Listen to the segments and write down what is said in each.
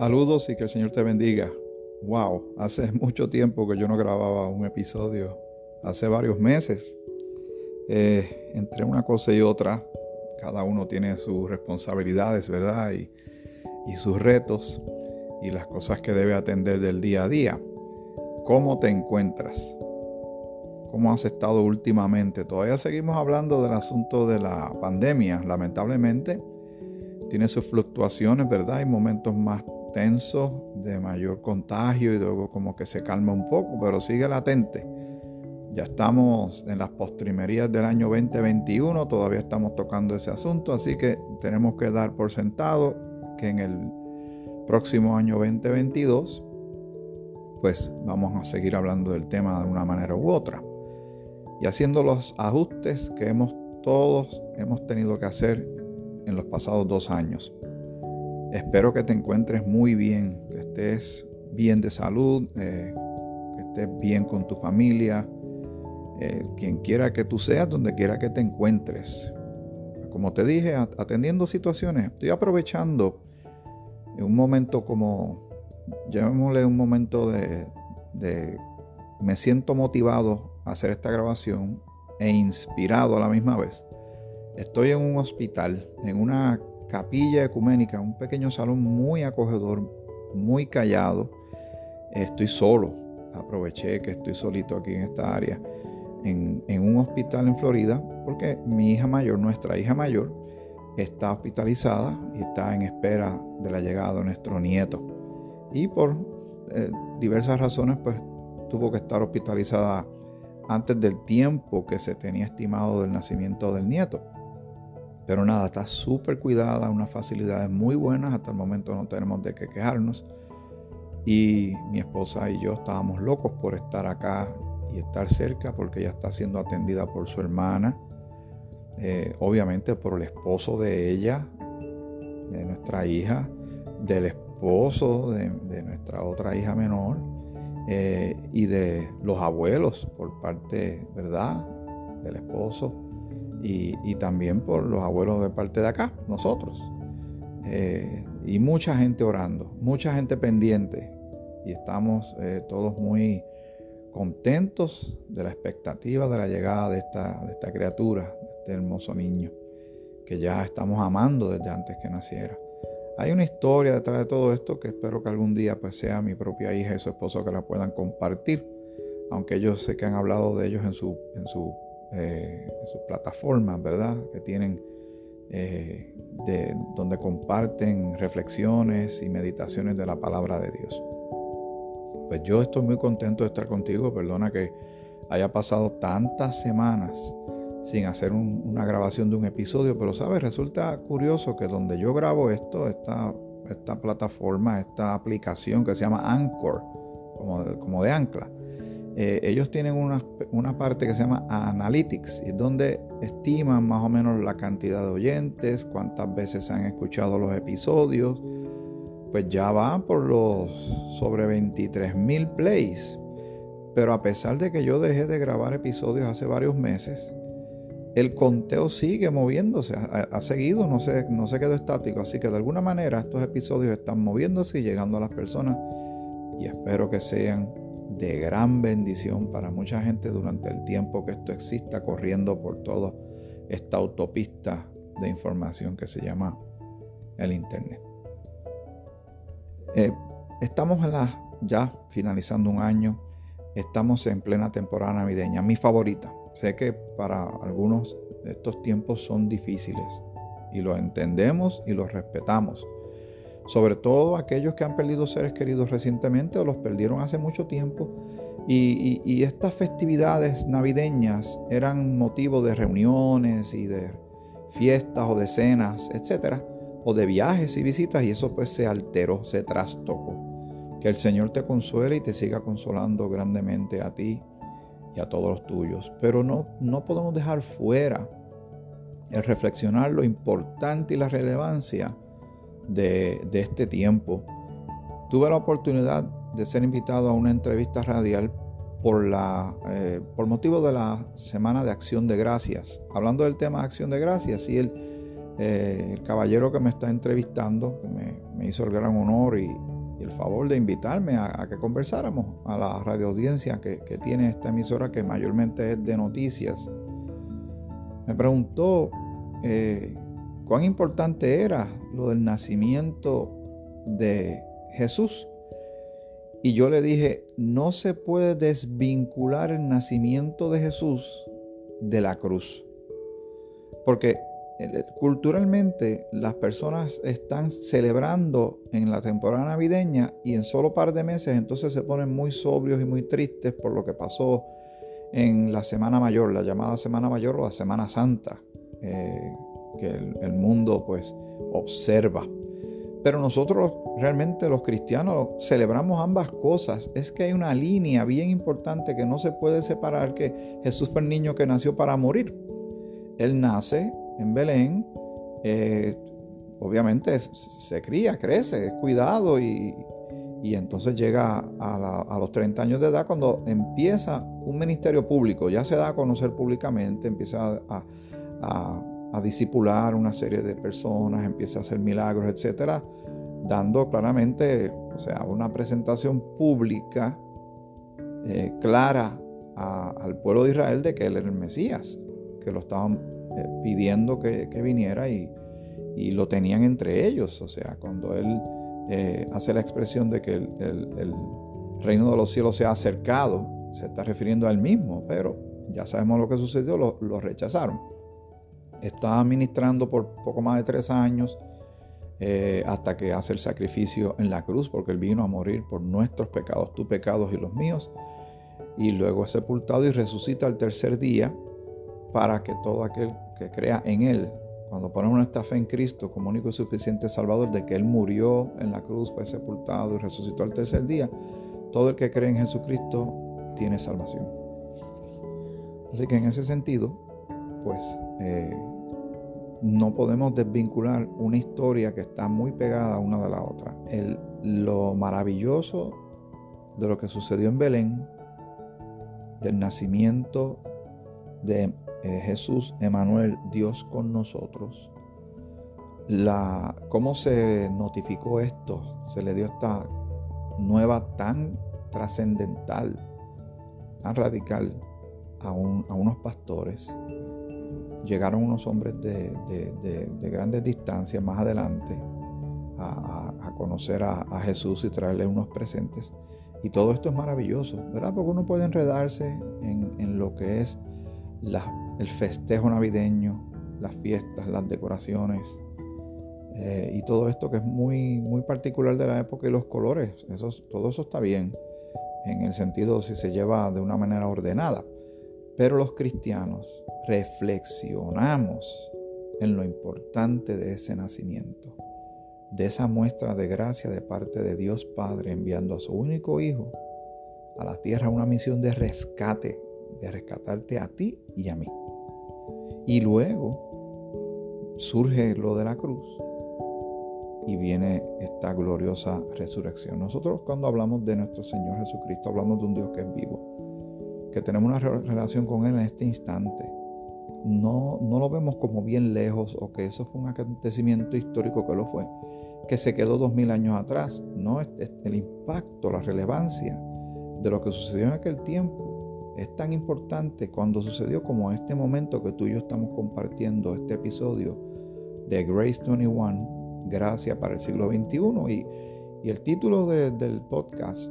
Saludos y que el Señor te bendiga. Wow, hace mucho tiempo que yo no grababa un episodio, hace varios meses. Eh, entre una cosa y otra, cada uno tiene sus responsabilidades, ¿verdad? Y, y sus retos y las cosas que debe atender del día a día. ¿Cómo te encuentras? ¿Cómo has estado últimamente? Todavía seguimos hablando del asunto de la pandemia. Lamentablemente tiene sus fluctuaciones, ¿verdad? Hay momentos más de mayor contagio y luego como que se calma un poco, pero sigue latente. Ya estamos en las postrimerías del año 2021, todavía estamos tocando ese asunto, así que tenemos que dar por sentado que en el próximo año 2022, pues vamos a seguir hablando del tema de una manera u otra. Y haciendo los ajustes que hemos todos hemos tenido que hacer en los pasados dos años. Espero que te encuentres muy bien, que estés bien de salud, eh, que estés bien con tu familia, eh, quien quiera que tú seas, donde quiera que te encuentres. Como te dije, atendiendo situaciones, estoy aprovechando un momento como, llamémosle un momento de, de, me siento motivado a hacer esta grabación e inspirado a la misma vez. Estoy en un hospital, en una capilla ecuménica, un pequeño salón muy acogedor, muy callado. Estoy solo, aproveché que estoy solito aquí en esta área, en, un hospital en Florida, porque mi hija mayor, nuestra hija mayor, está hospitalizada y está en espera de la llegada de nuestro nieto. Y por eh, diversas razones, pues tuvo que estar hospitalizada antes del tiempo que se tenía estimado del nacimiento del nieto. Pero nada, está súper cuidada, unas facilidades muy buenas. Hasta el momento no tenemos de qué quejarnos. Y mi esposa y yo estábamos locos por estar acá y estar cerca porque ella está siendo atendida por su hermana. Eh, obviamente por el esposo de ella, de nuestra hija, del esposo de, nuestra otra hija menor eh, y de los abuelos por parte, ¿verdad? Del esposo y, también por los abuelos de parte de acá, nosotros. Eh, y mucha gente orando, mucha gente pendiente. Y estamos eh, todos muy contentos de la expectativa de la llegada de esta, de esta criatura, de este hermoso niño, que ya estamos amando desde antes que naciera. Hay una historia detrás de todo esto que espero que algún día pues sea mi propia hija y su esposo que la puedan compartir, aunque ellos sé que han hablado de ellos en su, en su eh, sus plataformas, ¿verdad? Que tienen, eh, de, donde comparten reflexiones y meditaciones de la palabra de Dios. Pues yo estoy muy contento de estar contigo. Perdona que haya pasado tantas semanas sin hacer una grabación de un episodio, pero sabes, resulta curioso que donde yo grabo esto, esta, plataforma, esta aplicación que se llama Anchor, como de ancla, eh, ellos tienen una, parte que se llama Analytics, y donde estiman más o menos la cantidad de oyentes, cuántas veces se han escuchado los episodios. Pues ya va por los sobre 23 mil plays. Pero a pesar de que yo dejé de grabar episodios hace varios meses, el conteo sigue moviéndose, ha, seguido, no se, no se quedó estático. Así que de alguna manera estos episodios están moviéndose y llegando a las personas y espero que sean de gran bendición para mucha gente durante el tiempo que esto exista corriendo por toda esta autopista de información que se llama el Internet. Eh, estamos en la, ya finalizando un año, estamos en plena temporada navideña, mi favorita. Sé que para algunos estos tiempos son difíciles y lo entendemos y los respetamos sobre todo aquellos que han perdido seres queridos recientemente o los perdieron hace mucho tiempo. Y, estas festividades navideñas eran motivo de reuniones y de fiestas o de cenas, etcétera, o de viajes y visitas, y eso pues se alteró, se trastocó. Que el Señor te consuele y te siga consolando grandemente a ti y a todos los tuyos. Pero no, no podemos dejar fuera el reflexionar lo importante y la relevancia de, este tiempo. Tuve la oportunidad de ser invitado a una entrevista radial por, la, eh, por motivo de la Semana de Acción de Gracias. Hablando del tema Acción de Gracias, y el, eh, el caballero que me está entrevistando, me, hizo el gran honor y, el favor de invitarme a, que conversáramos a la radioaudiencia que, que tiene esta emisora que mayormente es de noticias, me preguntó eh, cuán importante era lo del nacimiento de Jesús. Y yo le dije, no se puede desvincular el nacimiento de Jesús de la cruz. Porque eh, culturalmente las personas están celebrando en la temporada navideña y en solo par de meses entonces se ponen muy sobrios y muy tristes por lo que pasó en la Semana Mayor, la llamada Semana Mayor o la Semana Santa, eh, que el, mundo pues observa. Pero nosotros realmente los cristianos celebramos ambas cosas. Es que hay una línea bien importante que no se puede separar, que Jesús fue el niño que nació para morir. Él nace en Belén, eh, obviamente se cría, crece, es cuidado y, y entonces llega a, los 30 años de edad cuando empieza un ministerio público, ya se da a conocer públicamente, empieza a, a, disipular una serie de personas, empieza a hacer milagros, etcétera, dando claramente, o sea, una presentación pública eh, clara al pueblo de Israel de que él era el Mesías, que lo estaban eh, pidiendo que, viniera y, y lo tenían entre ellos, o sea, cuando él eh, hace la expresión de que el, reino de los cielos se ha acercado, se está refiriendo al mismo, pero ya sabemos lo que sucedió, lo, rechazaron. Estaba ministrando por poco más de tres años eh, hasta que hace el sacrificio en la cruz, porque él vino a morir por nuestros pecados, tus pecados y los míos, y luego es sepultado y resucita al tercer día para que todo aquel que crea en él cuando ponemos nuestra fe en Cristo como único y suficiente Salvador, de que Él murió en la cruz, fue sepultado y resucitó al tercer día, todo el que cree en Jesucristo tiene salvación. Así que en ese sentido, pues eh, no podemos desvincular una historia que está muy pegada una de la otra. El, lo maravilloso de lo que sucedió en Belén, del nacimiento de eh, Jesús, Emanuel, Dios con nosotros. La, ¿Cómo se notificó esto? Se le dio esta nueva tan trascendental, tan radical a, unos pastores. Llegaron unos hombres de, grandes distancias más adelante a, conocer a, Jesús y traerle unos presentes. Y todo esto es maravilloso, ¿verdad? Porque uno puede enredarse en, lo que es el festejo navideño, las fiestas, las decoraciones eh, y todo esto que es muy, muy particular de la época y los colores. Todo eso está bien en el sentido si se lleva de una manera ordenada. Pero los cristianos reflexionamos en lo importante de ese nacimiento, de esa muestra de gracia de parte de Dios Padre enviando a su único Hijo a la tierra una misión de rescate, de rescatarte a ti y a mí. Y luego surge lo de la cruz y viene esta gloriosa resurrección. Nosotros cuando hablamos de nuestro Señor Jesucristo hablamos de un Dios que es vivo, que tenemos una relación con Él en este instante. No, no lo vemos como bien lejos o que eso fue un acontecimiento histórico que lo fue, que se quedó dos mil años atrás. No, el impacto, la relevancia de lo que sucedió en aquel tiempo es tan importante cuando sucedió como este momento que tú y yo estamos compartiendo este episodio de Grace 21, Gracia para el siglo XXI. Y, y el título del podcast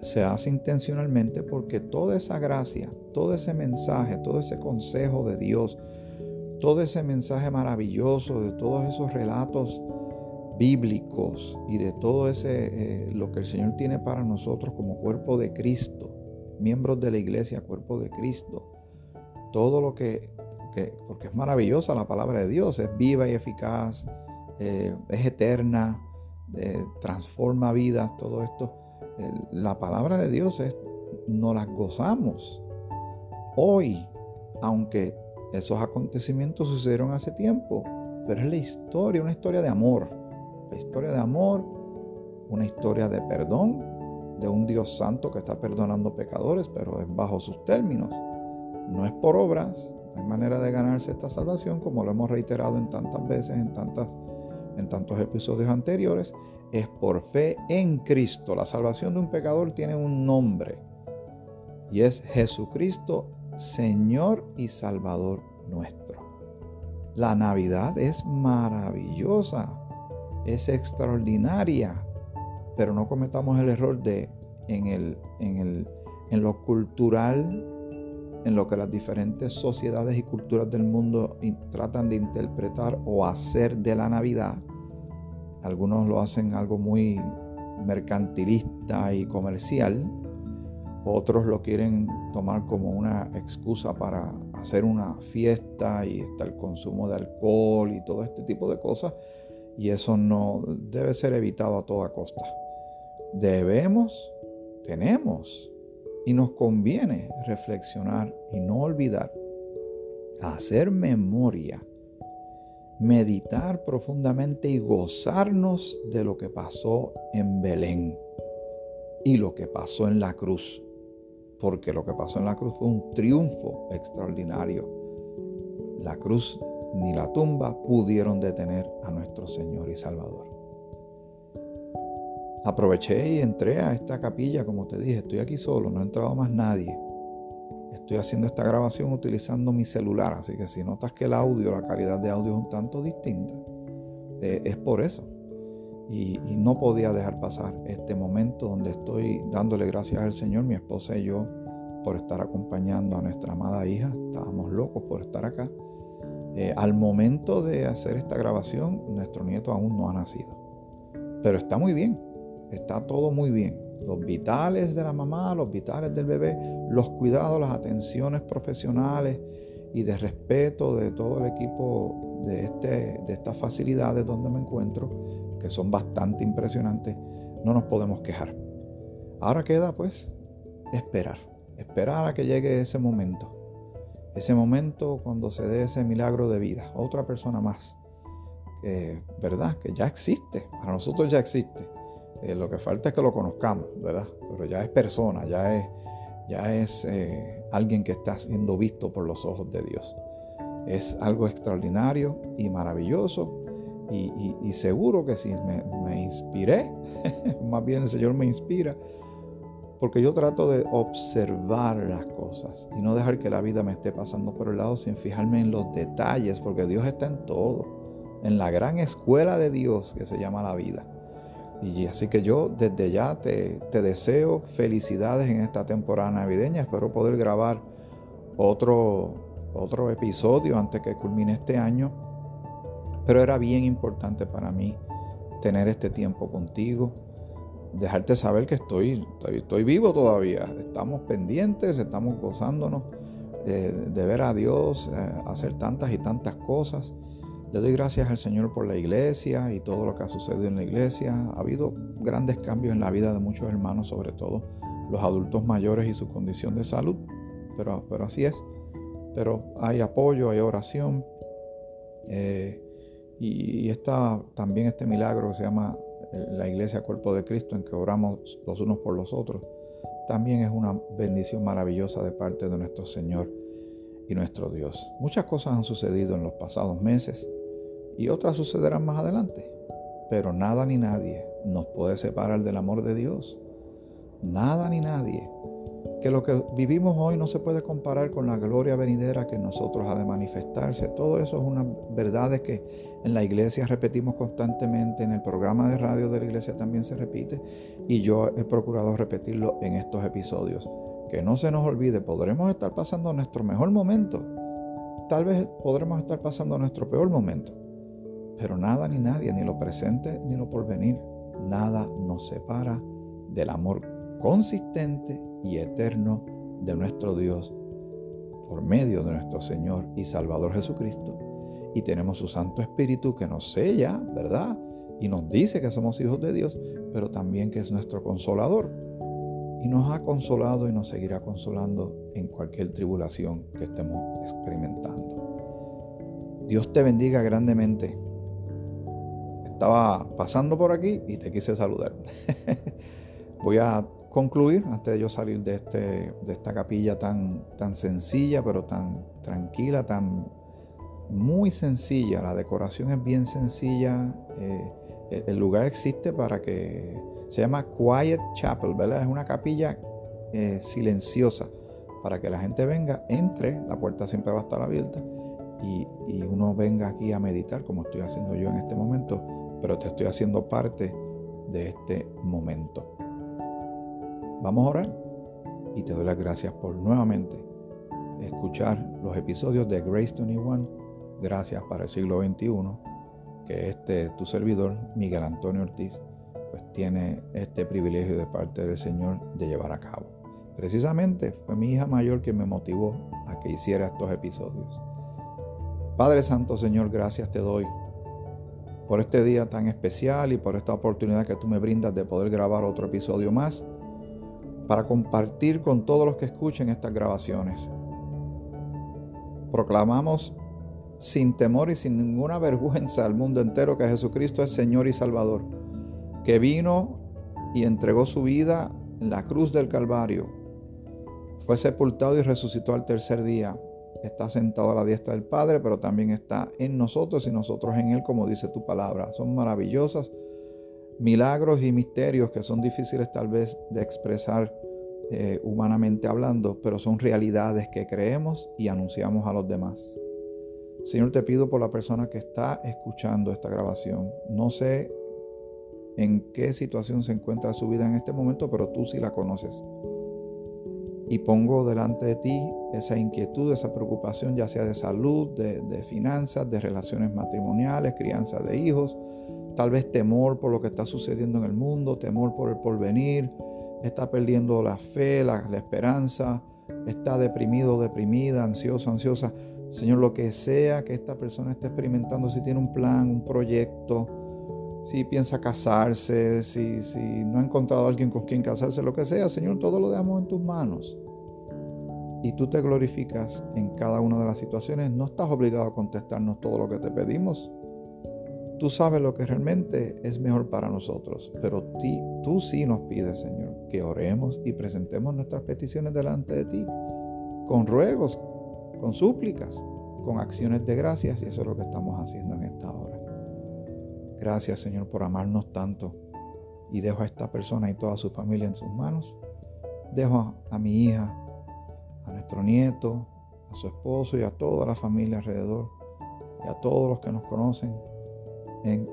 se hace intencionalmente porque toda esa gracia, todo ese mensaje, todo ese consejo de Dios, todo ese mensaje maravilloso de todos esos relatos bíblicos y de todo ese eh, lo que el Señor tiene para nosotros como cuerpo de Cristo miembros de la iglesia, cuerpo de Cristo. Todo lo que, porque es maravillosa la palabra de Dios, es viva y eficaz, eh, es eterna, eh, transforma vidas, todo esto. La palabra de Dios es, nos las gozamos hoy, aunque esos acontecimientos sucedieron hace tiempo, pero es la historia, una historia de amor, la historia de amor, una historia de perdón, de un Dios santo que está perdonando pecadores, pero es bajo sus términos. No es por obras. hay manera de ganarse esta salvación, como lo hemos reiterado en tantas veces, en, tantas, en tantos episodios anteriores, es por fe en Cristo. La salvación de un pecador tiene un nombre y es Jesucristo, Señor y Salvador nuestro. La Navidad es maravillosa, es extraordinaria, pero no cometamos el error de en, el, en, el, en lo cultural, en lo que las diferentes sociedades y culturas del mundo tratan de interpretar o hacer de la Navidad. Algunos lo hacen algo muy mercantilista y comercial, otros lo quieren tomar como una excusa para hacer una fiesta y está el consumo de alcohol y todo este tipo de cosas. Y eso no debe ser evitado a toda costa. Debemos, tenemos y nos conviene reflexionar y no olvidar, hacer memoria, meditar profundamente y gozarnos de lo que pasó en Belén y lo que pasó en la cruz porque lo que pasó en la cruz fue un triunfo extraordinario. La cruz ni la tumba pudieron detener a nuestro Señor y Salvador. Aproveché y entré a esta capilla, como te dije, estoy aquí solo, no ha entrado más nadie. Estoy haciendo esta grabación utilizando mi celular, así que si notas que el audio, la calidad de audio es un tanto distinta, eh, es por eso y, no podía dejar pasar este momento donde estoy dándole gracias al Señor, mi esposa y yo, por estar acompañando a nuestra amada hija. Estábamos locos por estar acá. Eh, al momento de hacer esta grabación, nuestro nieto aún no ha nacido. Pero está muy bien, está todo muy bien. Los vitales de la mamá, los vitales del bebé, los cuidados, las atenciones profesionales y de respeto de todo el equipo de, este, de estas facilidades donde me encuentro, que son bastante impresionantes, no nos podemos quejar. Ahora queda pues esperar, esperar a que llegue ese momento. Ese momento cuando se dé ese milagro de vida, otra persona más, ¿verdad? Que ya existe, para nosotros ya existe. Eh, lo que falta es que lo conozcamos, ¿verdad? Pero ya es persona, ya es, ya es eh, alguien que está siendo visto por los ojos de Dios. Es algo extraordinario y maravilloso y, seguro que sí, me, inspiré, más bien el Señor me inspira, porque yo trato de observar las cosas y no dejar que la vida me esté pasando por el lado sin fijarme en los detalles, porque Dios está en todo, en la gran escuela de Dios que se llama la vida. Y así que yo desde ya te, te deseo felicidades en esta temporada navideña, espero poder grabar otro, otro episodio antes que culmine este año. Pero era bien importante para mí tener este tiempo contigo, dejarte saber que estoy, estoy, vivo todavía, estamos pendientes, estamos gozándonos de, ver a Dios eh, hacer tantas y tantas cosas. Le doy gracias al Señor por la iglesia y todo lo que ha sucedido en la iglesia. Ha habido grandes cambios en la vida de muchos hermanos, sobre todo los adultos mayores y su condición de salud, pero, así es. Pero hay apoyo, hay oración. Eh, y, está también este milagro que se llama eh, la iglesia cuerpo de Cristo en que oramos los unos por los otros, también es una bendición maravillosa de parte de nuestro Señor y nuestro Dios. Muchas cosas han sucedido en los pasados meses y otras sucederán más adelante, pero nada ni nadie nos puede separar del amor de Dios. Nada ni nadie que lo que vivimos hoy no se puede comparar con la gloria venidera que nosotros ha de manifestarse. Todo eso es una verdad que en la iglesia repetimos constantemente, en el programa de radio de la iglesia también se repite y yo he procurado repetirlo en estos episodios. Que no se nos olvide, podremos estar pasando nuestro mejor momento, tal vez podremos estar pasando nuestro peor momento, pero nada ni nadie, ni lo presente ni lo porvenir, nada nos separa del amor consistente y eterno de nuestro Dios por medio de nuestro Señor y Salvador Jesucristo. Y tenemos su Santo Espíritu que nos sella, ¿verdad? Y nos dice que somos hijos de Dios, pero también que es nuestro consolador. Y nos ha consolado y nos seguirá consolando en cualquier tribulación que estemos experimentando. Dios te bendiga grandemente. Estaba pasando por aquí y te quise saludar. Voy a concluir, antes de yo salir de, este, de esta capilla tan, tan sencilla, pero tan tranquila, tan muy sencilla, la decoración es bien sencilla, eh, el lugar existe para que se llama Quiet Chapel, ¿verdad? Es una capilla eh, silenciosa para que la gente venga, entre, la puerta siempre va a estar abierta y, y uno venga aquí a meditar como estoy haciendo yo en este momento, pero te estoy haciendo parte de este momento. Vamos a orar y te doy las gracias por nuevamente escuchar los episodios de Grace 21, Gracias para el siglo XXI, que este tu servidor, Miguel Antonio Ortiz, pues tiene este privilegio de parte del Señor de llevar a cabo. Precisamente fue mi hija mayor que me motivó a que hiciera estos episodios. Padre Santo Señor, gracias te doy por este día tan especial y por esta oportunidad que tú me brindas de poder grabar otro episodio más para compartir con todos los que escuchen estas grabaciones. Proclamamos sin temor y sin ninguna vergüenza al mundo entero que Jesucristo es Señor y Salvador, que vino y entregó su vida en la cruz del Calvario, fue sepultado y resucitó al tercer día está sentado a la diestra del Padre, pero también está en nosotros y nosotros en Él, como dice tu palabra. Son maravillosas milagros y misterios que son difíciles tal vez de expresar eh, humanamente hablando, pero son realidades que creemos y anunciamos a los demás. Señor, te pido por la persona que está escuchando esta grabación. No sé en qué situación se encuentra su vida en este momento, pero tú sí la conoces y pongo delante de ti esa inquietud, esa preocupación, ya sea de salud, de, finanzas, de relaciones matrimoniales, crianza de hijos, tal vez temor por lo que está sucediendo en el mundo, temor por el porvenir, está perdiendo la fe, la, la esperanza, está deprimido, deprimida, ansioso, ansiosa. Señor, lo que sea que esta persona esté experimentando, si tiene un plan, un proyecto, si piensa casarse, si, si no ha encontrado a alguien con quien casarse, lo que sea, Señor, todo lo dejamos en tus manos. Y tú te glorificas en cada una de las situaciones. No estás obligado a contestarnos todo lo que te pedimos. Tú sabes lo que realmente es mejor para nosotros, pero tú sí nos pides, Señor, que oremos y presentemos nuestras peticiones delante de ti, con ruegos, con súplicas, con acciones de gracias, y eso es lo que estamos haciendo en esta hora. Gracias Señor por amarnos tanto. Y dejo a esta persona y toda su familia en sus manos. Dejo a, mi hija, a nuestro nieto, a su esposo y a toda la familia alrededor y a todos los que nos conocen.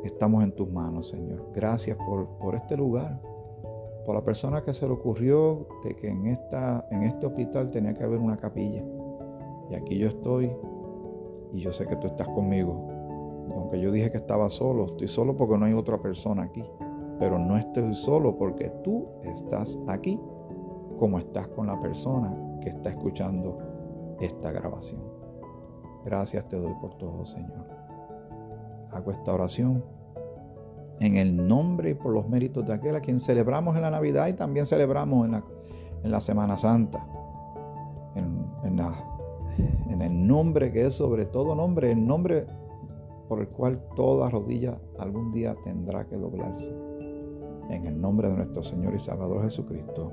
estamos en tus manos, Señor. Gracias por, por, este lugar, por la persona que se le ocurrió de que en, esta, en este hospital tenía que haber una capilla. Y aquí yo estoy y yo sé que tú estás conmigo aunque yo dije que estaba solo, estoy solo porque no hay otra persona aquí. Pero no estoy solo porque tú estás aquí, como estás con la persona que está escuchando esta grabación. Gracias te doy por todo, Señor. Hago esta oración en el nombre y por los méritos de aquel a quien celebramos en la Navidad y también celebramos en la, en la Semana Santa. En, en, en el nombre que es sobre todo nombre, el nombre por el cual toda rodilla algún día tendrá que doblarse. En el nombre de nuestro Señor y Salvador Jesucristo.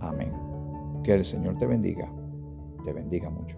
Amén. Que el Señor te bendiga, te bendiga mucho.